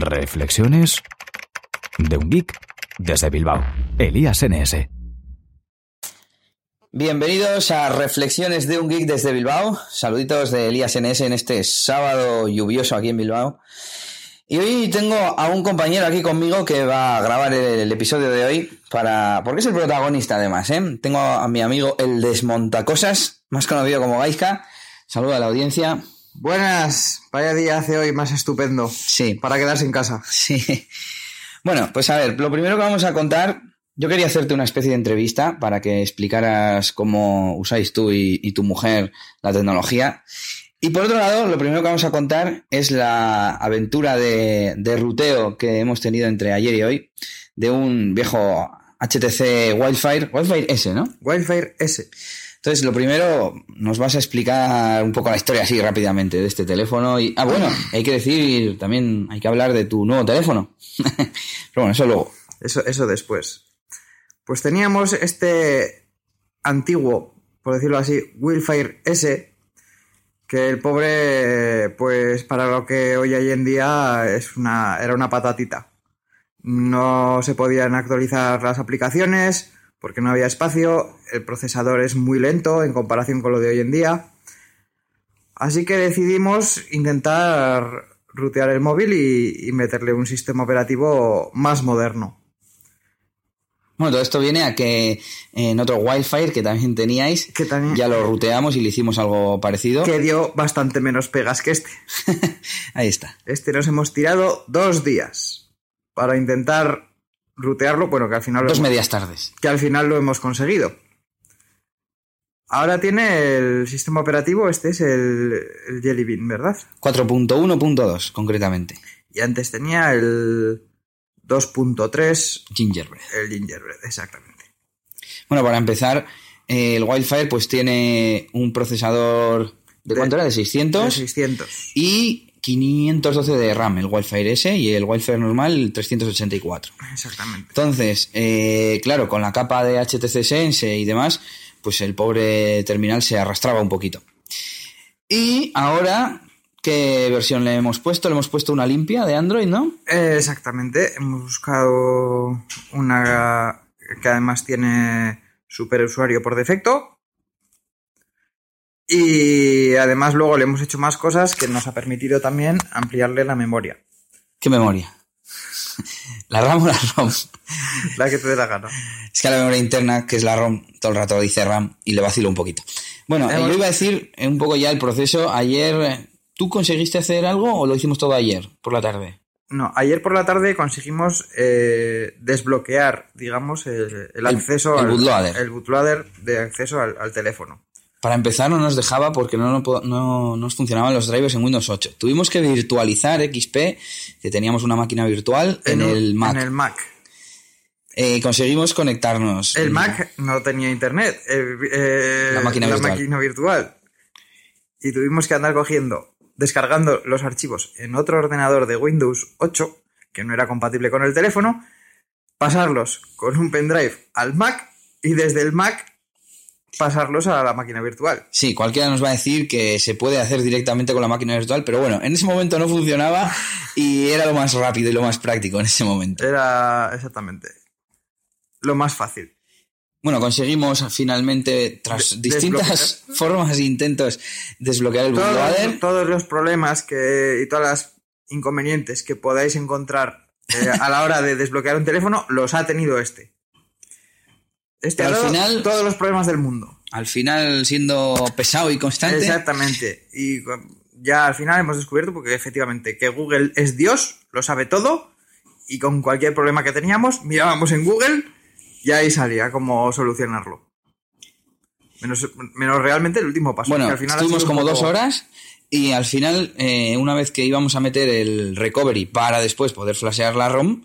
Reflexiones de un geek desde Bilbao. Elías NS. Bienvenidos a Reflexiones de un geek desde Bilbao. Saluditos de Elías NS en este sábado lluvioso aquí en Bilbao. Y hoy tengo a un compañero aquí conmigo que va a grabar el, episodio de hoy para. porque es el protagonista además, ¿eh? Tengo a mi amigo el Desmontacosas, más conocido como Gaisca. Saluda a la audiencia. Buenas, vaya día hace hoy más estupendo. Sí. Para quedarse en casa. Sí. Bueno, pues a ver, lo primero que vamos a contar, yo quería hacerte una especie de entrevista para que explicaras cómo usáis tú y, tu mujer la tecnología. Y por otro lado, lo primero que vamos a contar es la aventura de, de ruteo que hemos tenido entre ayer y hoy de un viejo HTC Wildfire, Wildfire S, ¿no? Wildfire S. Entonces, lo primero, nos vas a explicar un poco la historia así rápidamente de este teléfono. Y, ah, bueno, hay que decir, también hay que hablar de tu nuevo teléfono. Pero bueno, eso luego. Eso, eso después. Pues teníamos este antiguo, por decirlo así, Willfire S, que el pobre, pues para lo que hoy en día es una, era una patatita. No se podían actualizar las aplicaciones, porque no había espacio, el procesador es muy lento en comparación con lo de hoy en día. Así que decidimos intentar rutear el móvil y, meterle un sistema operativo más moderno. Bueno, todo esto viene a que en otro Wildfire que también teníais, que también, ya lo ruteamos y le hicimos algo parecido. Que dio bastante menos pegas que este. Ahí está. Este nos hemos tirado dos días para intentar rutearlo, bueno, que al final... Dos medias tardes. Que al final lo hemos conseguido. Ahora tiene el sistema operativo, este es el, el Jelly Bean, ¿verdad? 4.1.2, concretamente. Y antes tenía el 2.3... Gingerbread. El Gingerbread, exactamente. Bueno, para empezar, el Wildfire pues tiene un procesador... ¿De, cuánto era? ¿De 600? De 600. Y 512 de RAM el Wildfire S y el Wildfire normal 384. Exactamente. Entonces, eh, claro, con la capa de HTC Sense y demás, pues el pobre terminal se arrastraba un poquito. Y ahora, ¿qué versión le hemos puesto? Le hemos puesto una limpia de Android, ¿no? exactamente. Hemos buscado una que además tiene superusuario por defecto y además luego le hemos hecho más cosas que nos ha permitido también ampliarle la memoria. ¿Qué memoria? ¿La RAM o la ROM? la que te dé la gana. Es que la memoria interna, que es la ROM, todo el rato dice RAM y le vacilo un poquito. Bueno, yo iba a decir un poco ya el proceso. Ayer, ¿tú conseguiste hacer algo o lo hicimos todo ayer, por la tarde? No, ayer por la tarde conseguimos eh, desbloquear, digamos, el, acceso el, bootloader. el bootloader de acceso al teléfono. Para empezar no nos dejaba porque no, no, nos funcionaban los drivers en Windows 8. Tuvimos que virtualizar XP, que teníamos una máquina virtual, en, el Mac. En el Mac. Eh, conseguimos conectarnos. El Mac no tenía internet. Eh, la máquina la virtual. máquina virtual. Y tuvimos que andar cogiendo, descargando los archivos en otro ordenador de Windows 8, que no era compatible con el teléfono, pasarlos con un pendrive al Mac y desde el Mac pasarlos a la máquina virtual. Sí, cualquiera nos va a decir que se puede hacer directamente con la máquina virtual, pero bueno, en ese momento no funcionaba y era lo más rápido y lo más práctico en ese momento. Era exactamente lo más fácil. Bueno, conseguimos finalmente, tras distintas formas e intentos, desbloquear el bootloader. Todos los problemas que, y todas las inconvenientes que podáis encontrar eh, a la hora de desbloquear un teléfono, los ha tenido este. Este al final, todos los problemas del mundo. Al final siendo pesado y constante. Exactamente. Y ya al final hemos descubierto, porque efectivamente, que Google es Dios, lo sabe todo, y con cualquier problema que teníamos, mirábamos en Google y ahí salía cómo solucionarlo. Menos, menos realmente el último paso. Bueno, al final estuvimos como dos horas y al final, eh, una vez que íbamos a meter el recovery para después poder flashear la ROM,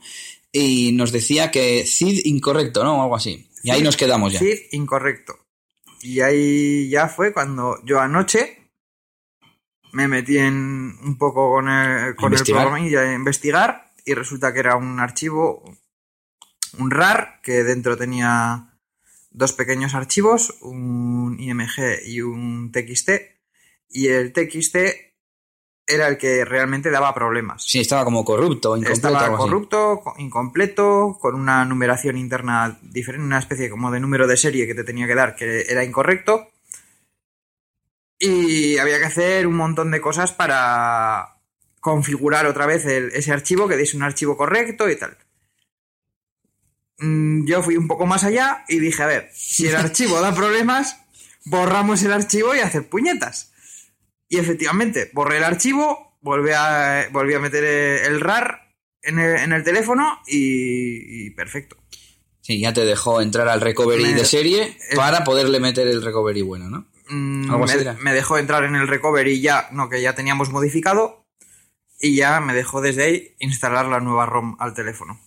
y nos decía que CID incorrecto, ¿no? O algo así. Y ahí nos quedamos ya. Sí, incorrecto. Y ahí ya fue cuando yo anoche me metí en un poco con el, con el programa y a investigar y resulta que era un archivo, un RAR, que dentro tenía dos pequeños archivos, un IMG y un TXT. Y el TXT era el que realmente daba problemas. Sí, estaba como corrupto, incompleto. Estaba corrupto, co- incompleto, con una numeración interna diferente, una especie como de número de serie que te tenía que dar que era incorrecto. Y había que hacer un montón de cosas para configurar otra vez el- ese archivo, que diese un archivo correcto y tal. Mm, Yo fui un poco más allá y dije, a ver, si el archivo da problemas, borramos el archivo y hacer puñetas. Y efectivamente, borré el archivo, volví a, volví a meter eh, el RAR en el, en el teléfono y, y perfecto. Sí, ya te dejó entrar al recovery Me- de serie para poderle meter el recovery bueno, ¿no? Mm, Algo me, me dejó entrar en el recovery ya, no, que ya teníamos modificado y ya me dejó desde ahí instalar la nueva ROM al teléfono.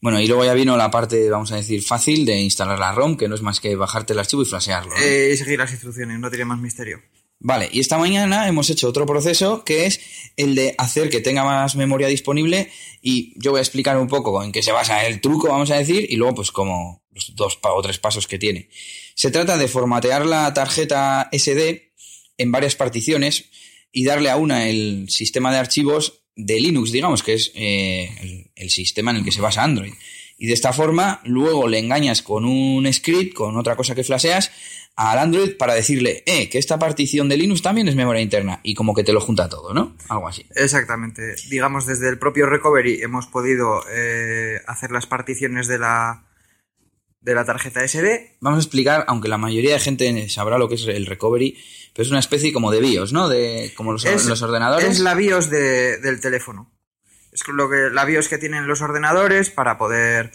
Bueno, y luego ya vino la parte, vamos a decir, fácil de instalar la ROM, que no es más que bajarte el archivo y flashearlo. ¿no? Eh, y seguir las instrucciones, no tiene más misterio. Vale, y esta mañana hemos hecho otro proceso que es el de hacer que tenga más memoria disponible y yo voy a explicar un poco en qué se basa el truco, vamos a decir, y luego pues como los dos o tres pasos que tiene. Se trata de formatear la tarjeta SD en varias particiones y darle a una el sistema de archivos de Linux, digamos, que es eh, el sistema en el que se basa Android. Y de esta forma, luego le engañas con un script, con otra cosa que flasheas, al Android para decirle, eh, que esta partición de Linux también es memoria interna. Y como que te lo junta todo, ¿no? Algo así. Exactamente. Digamos, desde el propio recovery hemos podido eh, hacer las particiones de la, de la tarjeta SD. Vamos a explicar, aunque la mayoría de gente sabrá lo que es el recovery, pero es una especie como de BIOS, ¿no? De, como los, Es- los ordenadores. Es la BIOS de- del teléfono. Es lo que, la BIOS que tienen los ordenadores para poder,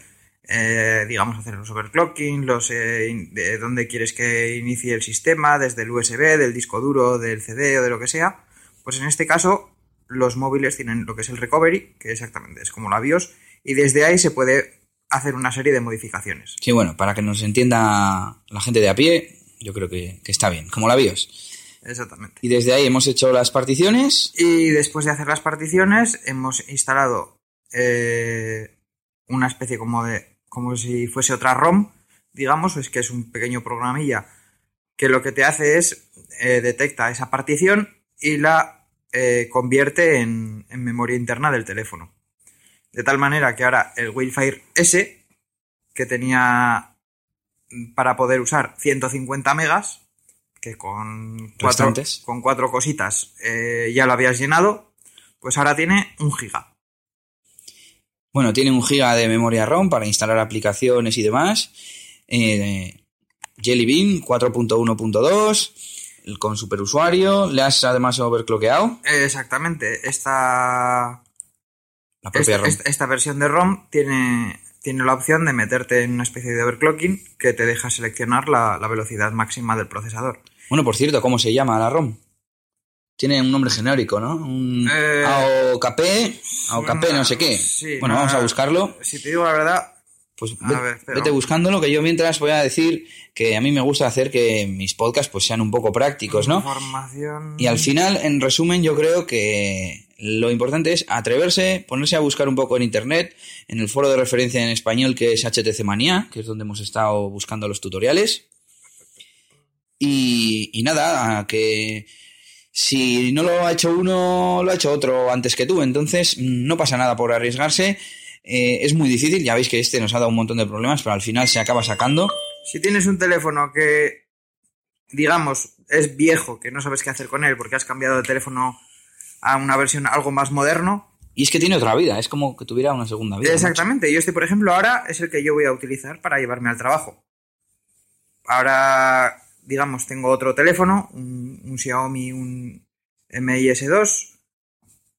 eh, digamos, hacer los overclocking, los eh, in- de dónde quieres que inicie el sistema, desde el USB, del disco duro, del CD o de lo que sea. Pues en este caso, los móviles tienen lo que es el recovery, que exactamente es como la BIOS, y desde ahí se puede hacer una serie de modificaciones. Sí, bueno, para que nos entienda la gente de a pie, yo creo que, que está bien, como la BIOS. Exactamente. Y desde ahí hemos hecho las particiones. Y después de hacer las particiones, hemos instalado eh, una especie como de. como si fuese otra ROM, digamos, es que es un pequeño programilla que lo que te hace es eh, detecta esa partición y la eh, convierte en, en memoria interna del teléfono. De tal manera que ahora el Wi-Fi S, que tenía para poder usar 150 megas, que con cuatro, con cuatro cositas eh, ya lo habías llenado, pues ahora tiene un giga. Bueno, tiene un giga de memoria ROM para instalar aplicaciones y demás. Eh, Jelly Bean 4.1.2 el- con superusuario. Le has además overclockeado Exactamente, esta, la propia esta, ROM. esta- esta versión de ROM tiene, tiene la opción de meterte en una especie de overclocking que te deja seleccionar la, la velocidad máxima del procesador. Bueno, por cierto, ¿cómo se llama la ROM? Tiene un nombre genérico, ¿no? Un Eh, AOKP, AOKP no sé qué. sí, bueno, no, vamos a buscarlo. Si te digo la verdad, Pues A ve- ver, pero- vete buscándolo, que yo mientras voy a decir que a mí me gusta hacer que mis podcasts pues sean un poco prácticos, ¿no? Información... Y al final, en resumen, yo creo que lo importante es atreverse, ponerse a buscar un poco en internet, en el foro de referencia en español que es HTC Manía, que es donde hemos estado buscando los tutoriales. Y, y nada, que si no lo ha hecho uno, lo ha hecho otro antes que tú. Entonces, no pasa nada por arriesgarse. Eh, es muy difícil, ya veis que este nos ha dado un montón de problemas, pero al final se acaba sacando. Si tienes un teléfono que, digamos, es viejo, que no sabes qué hacer con él porque has cambiado de teléfono a una versión algo más moderno, Y es que tiene otra vida, es como que tuviera una segunda vida. Exactamente, yo este, por ejemplo, ahora es el que yo voy a utilizar para llevarme al trabajo. Ahora, digamos, tengo otro teléfono, un, un Xiaomi, un MIS2,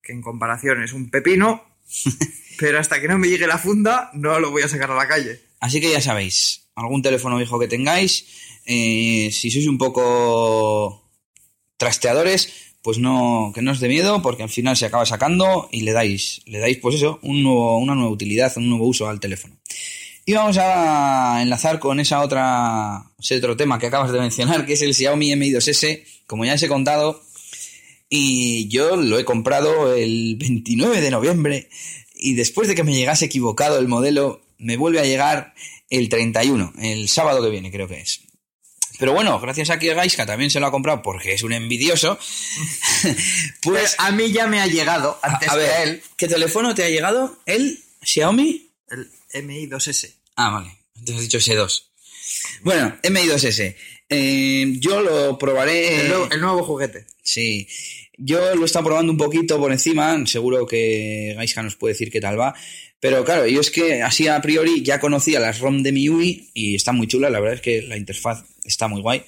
que en comparación es un pepino, pero hasta que no me llegue la funda no lo voy a sacar a la calle. Así que ya sabéis, algún teléfono viejo que tengáis, eh, si sois un poco trasteadores, pues no, que no os dé miedo, porque al final se acaba sacando y le dais, le dais, pues eso, un nuevo, una nueva utilidad, un nuevo uso al teléfono. Y vamos a enlazar con esa otra, ese otro tema que acabas de mencionar, que es el Xiaomi Mi 2S, como ya os he contado, y yo lo he comprado el 29 de noviembre, y después de que me llegase equivocado el modelo, me vuelve a llegar el 31, el sábado que viene creo que es. Pero bueno, gracias a que Gaiska también se lo ha comprado porque es un envidioso, pues... a mí ya me ha llegado antes a ver, que a él ¿qué teléfono te ha llegado? ¿El Xiaomi? el MI 2S. Ah, vale. Entonces has dicho S2. Bueno, MI2S. Eh, yo lo probaré... El, nuevo, el nuevo juguete. Sí, yo lo he estado probando un poquito por encima, seguro que Gaiska nos puede decir qué tal va, pero claro, yo es que así a priori ya conocía las ROM de MIUI y está muy chula, la verdad es que la interfaz está muy guay.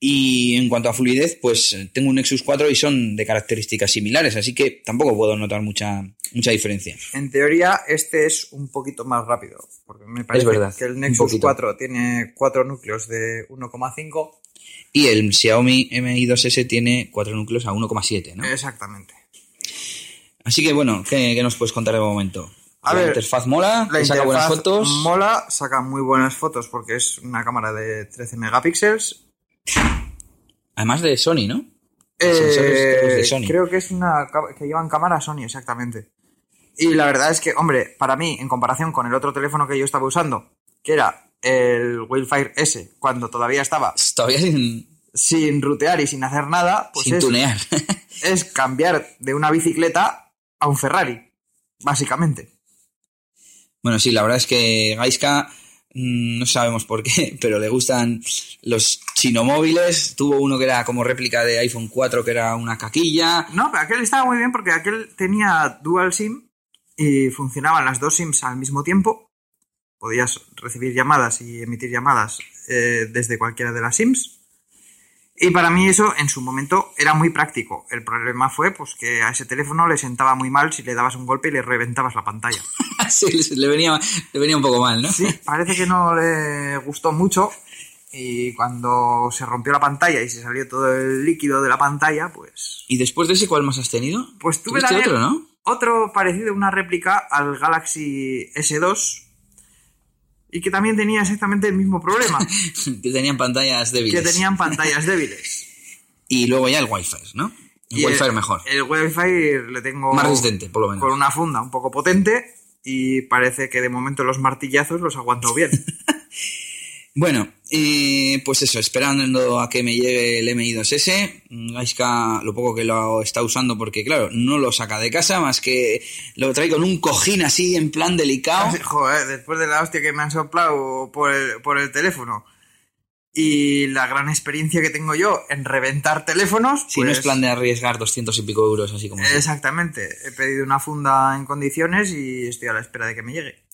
Y en cuanto a fluidez, pues tengo un Nexus 4 y son de características similares, así que tampoco puedo notar mucha, mucha diferencia. En teoría, este es un poquito más rápido, porque me parece verdad, que el Nexus poquito. 4 tiene cuatro núcleos de 1,5. Y el Xiaomi Mi2S tiene cuatro núcleos a 1,7, ¿no? Exactamente. Así que bueno, ¿qué, qué nos puedes contar de momento? A la ver, interfaz mola, La saca buenas fotos. mola, saca muy buenas fotos porque es una cámara de 13 megapíxeles. Además de Sony, ¿no? Eh, de Sony. Creo que es una que llevan cámara Sony, exactamente. Y la verdad es que, hombre, para mí, en comparación con el otro teléfono que yo estaba usando, que era el Wildfire S, cuando todavía estaba Todavía sin, sin rutear y sin hacer nada, pues sin es, tunear. es cambiar de una bicicleta a un Ferrari, básicamente. Bueno, sí, la verdad es que Gaiska mm, no sabemos por qué, pero le gustan los chinomóviles. Tuvo uno que era como réplica de iPhone 4, que era una caquilla. No, pero aquel estaba muy bien porque aquel tenía dual SIM y funcionaban las dos SIMs al mismo tiempo. Podías recibir llamadas y emitir llamadas eh, desde cualquiera de las SIMs. Y para mí eso en su momento era muy práctico. El problema fue pues que a ese teléfono le sentaba muy mal si le dabas un golpe y le reventabas la pantalla. sí, le- venía, le venía un poco mal, ¿no? Sí, parece que no le gustó mucho y cuando se rompió la pantalla y se salió todo el líquido de la pantalla, pues ¿Y después de ese cuál más has tenido? Pues tuve también otro, ¿no? otro parecido, una réplica al Galaxy S2 y que también tenía exactamente el mismo problema, que tenían pantallas débiles. que tenían pantallas débiles. Y luego ya el Wi-Fi, ¿no? El Y Wi-Fi mejor. El Wi-Fi le tengo Más resistente, por lo menos. con una funda un poco potente y parece que de momento los martillazos los aguantó bien. Bueno, eh, pues eso, esperando a que me llegue el MI2S. Gaiska lo poco que lo está usando porque, claro, no lo saca de casa, más que lo trae con un cojín así en plan delicado. Joder, después de la hostia que me han soplado por el, por el teléfono y la gran experiencia que tengo yo en reventar teléfonos, Si no pues- es plan de arriesgar 200 y pico euros, así como... Exactamente. He pedido una funda en condiciones y estoy a la espera de que me llegue.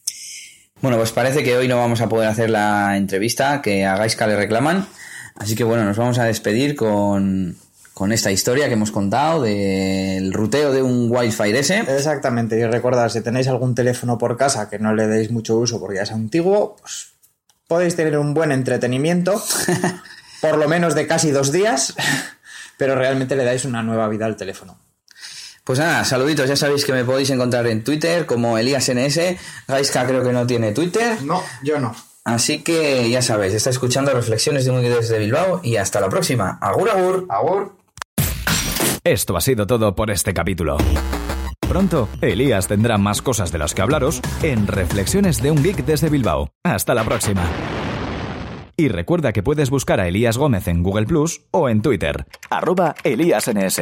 Bueno, pues parece que hoy no vamos a poder hacer la entrevista que a Gaiska le reclaman. Así que bueno, nos vamos a despedir con, con esta historia que hemos contado del ruteo de un Wi-Fi S. Exactamente. Y recordad, si tenéis algún teléfono por casa que no le deis mucho uso porque ya es antiguo, pues podéis tener un buen entretenimiento, por lo menos de casi dos días, pero realmente le dais una nueva vida al teléfono. Pues nada, saluditos, ya sabéis que me podéis encontrar en Twitter como ElíasNS. Gaiska creo que no tiene Twitter. No, yo no. Así que ya sabéis, está escuchando Reflexiones de un desde Bilbao y hasta la próxima. Agur, agur. Agur. Esto ha sido todo por este capítulo. Pronto, Elías tendrá más cosas de las que hablaros en Reflexiones de un Geek desde Bilbao. Hasta la próxima. Y recuerda que puedes buscar a Elías Gómez en Google Plus o en Twitter, arroba ElíasNS.